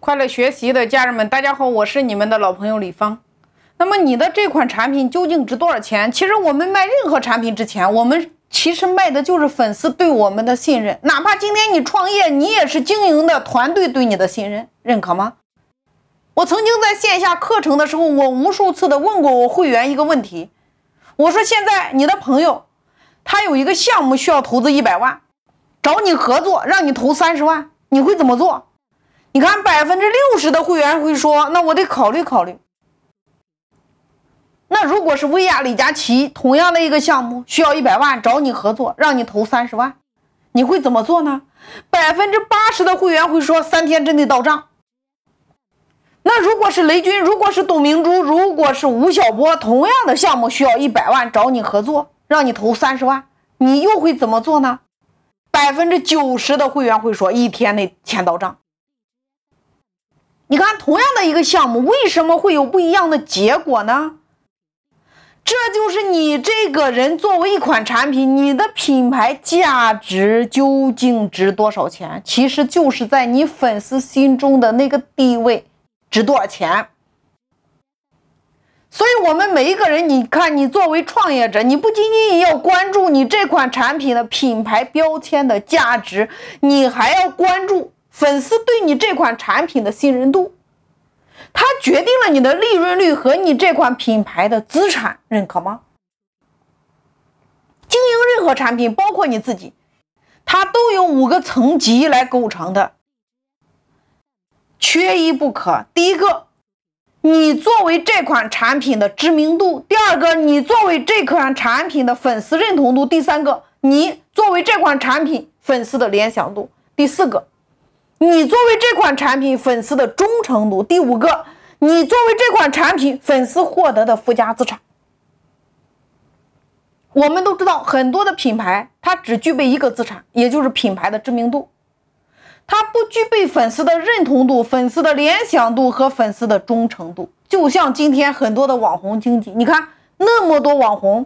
快乐学习的家人们，大家好，我是你们的老朋友李芳。那么你的这款产品究竟值多少钱？其实我们卖任何产品之前，我们其实卖的就是粉丝对我们的信任。哪怕今天你创业，你也是经营的团队对你的信任，认可吗？我曾经在线下课程的时候，我无数次的问过我会员一个问题，我说现在你的朋友他有一个项目需要投资一百万，找你合作，让你投三十万，你会怎么做？你看，百分之六十的会员会说：“那我得考虑考虑。”那如果是薇娅、李佳琦同样的一个项目，需要一百万，找你合作，让你投三十万，你会怎么做呢？百分之八十的会员会说：“三天之内到账。”那如果是雷军，如果是董明珠，如果是吴晓波，同样的项目需要一百万，找你合作，让你投三十万，你又会怎么做呢？百分之九十的会员会说：“一天内钱到账。”你看，同样的一个项目，为什么会有不一样的结果呢？这就是你这个人作为一款产品，你的品牌价值究竟值多少钱？其实就是在你粉丝心中的那个地位值多少钱。所以，我们每一个人，你看，你作为创业者，你不仅仅要关注你这款产品的品牌标签的价值，你还要关注。粉丝对你这款产品的信任度，它决定了你的利润率和你这款品牌的资产认可吗？经营任何产品，包括你自己，它都有五个层级来构成的，缺一不可。第一个，你作为这款产品的知名度；第二个，你作为这款产品的粉丝认同度；第三个，你作为这款产品粉丝的联想度；第四个。你作为这款产品粉丝的忠诚度，第五个，你作为这款产品粉丝获得的附加资产。我们都知道，很多的品牌它只具备一个资产，也就是品牌的知名度，它不具备粉丝的认同度、粉丝的联想度和粉丝的忠诚度。就像今天很多的网红经济，你看那么多网红，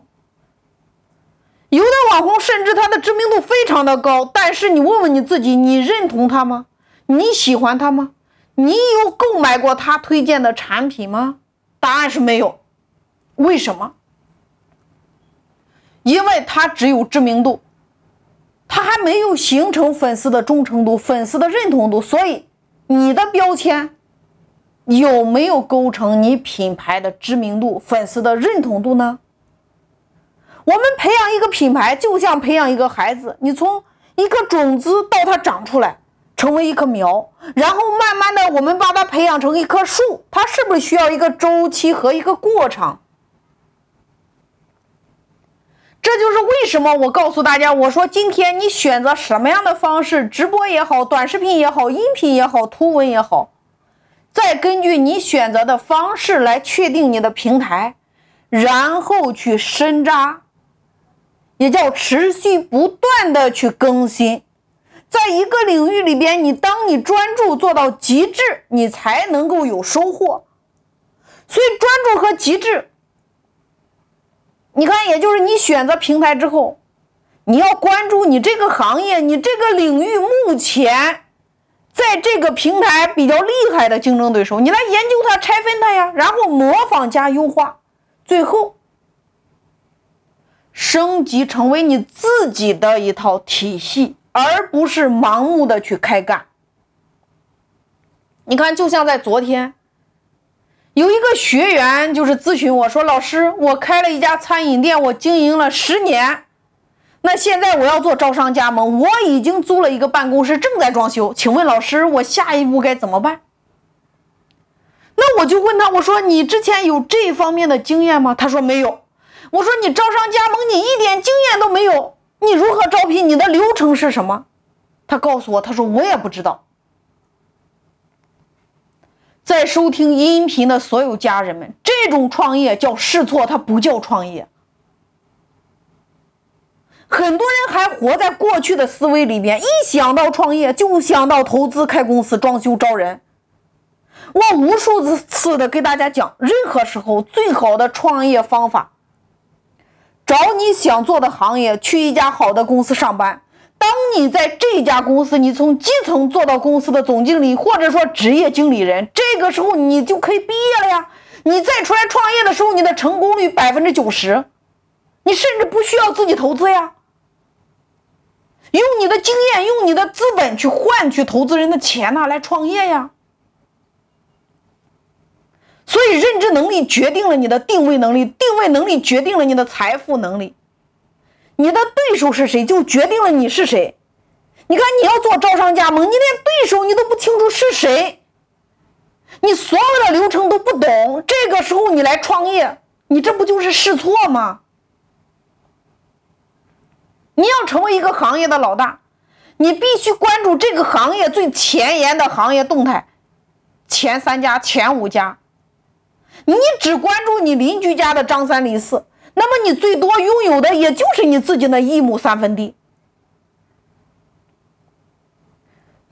有的网红甚至他的知名度非常的高，但是你问问你自己，你认同他吗？你喜欢他吗？你有购买过他推荐的产品吗？答案是没有。为什么？因为他只有知名度，他还没有形成粉丝的忠诚度、粉丝的认同度。所以，你的标签有没有构成你品牌的知名度、粉丝的认同度呢？我们培养一个品牌，就像培养一个孩子，你从一个种子到它长出来。成为一棵苗，然后慢慢的，我们把它培养成一棵树，它是不是需要一个周期和一个过程？这就是为什么我告诉大家，我说今天你选择什么样的方式，直播也好，短视频也好，音频也好，图文也好，再根据你选择的方式来确定你的平台，然后去深扎，也叫持续不断的去更新。在一个领域里边，你当你专注做到极致，你才能够有收获。所以专注和极致，你看，也就是你选择平台之后，你要关注你这个行业、你这个领域目前在这个平台比较厉害的竞争对手，你来研究它、拆分它呀，然后模仿加优化，最后升级成为你自己的一套体系。而不是盲目的去开干。你看，就像在昨天，有一个学员就是咨询我说：“老师，我开了一家餐饮店，我经营了十年，那现在我要做招商加盟，我已经租了一个办公室，正在装修，请问老师，我下一步该怎么办？”那我就问他，我说：“你之前有这方面的经验吗？”他说：“没有。”我说：“你招商加盟，你一点经验都没有。”你如何招聘？你的流程是什么？他告诉我，他说我也不知道。在收听音频的所有家人们，这种创业叫试错，它不叫创业。很多人还活在过去的思维里边，一想到创业就想到投资、开公司、装修、招人。我无数次的给大家讲，任何时候最好的创业方法。找你想做的行业，去一家好的公司上班。当你在这家公司，你从基层做到公司的总经理，或者说职业经理人，这个时候你就可以毕业了呀。你再出来创业的时候，你的成功率百分之九十，你甚至不需要自己投资呀。用你的经验，用你的资本去换取投资人的钱呐，来创业呀。所以，认知能力决定了你的定位能力，定位能力决定了你的财富能力。你的对手是谁，就决定了你是谁。你看，你要做招商加盟，你连对手你都不清楚是谁，你所有的流程都不懂，这个时候你来创业，你这不就是试错吗？你要成为一个行业的老大，你必须关注这个行业最前沿的行业动态，前三家、前五家。你只关注你邻居家的张三李四。那么你最多拥有的也就是你自己那一亩三分地，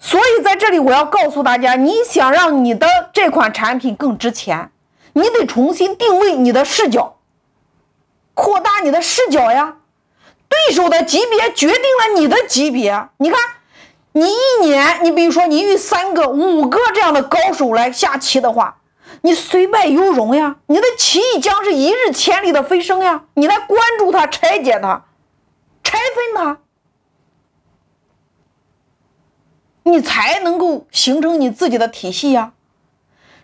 所以在这里我要告诉大家，你想让你的这款产品更值钱，你得重新定位你的视角，扩大你的视角呀。对手的级别决定了你的级别。你看，你一年，你比如说你与三个、五个这样的高手来下棋的话。你虽败犹荣呀，你的棋艺将是一日千里的飞升呀！你来关注它，拆解它，拆分它，你才能够形成你自己的体系呀。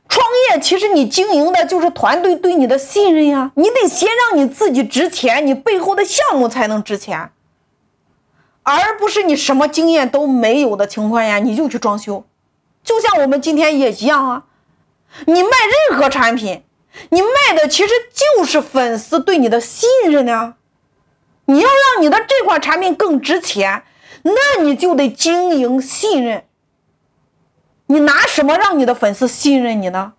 创业其实你经营的就是团队对你的信任呀，你得先让你自己值钱，你背后的项目才能值钱，而不是你什么经验都没有的情况下你就去装修，就像我们今天也一样啊。你卖任何产品，你卖的其实就是粉丝对你的信任啊。你要让你的这款产品更值钱，那你就得经营信任。你拿什么让你的粉丝信任你呢？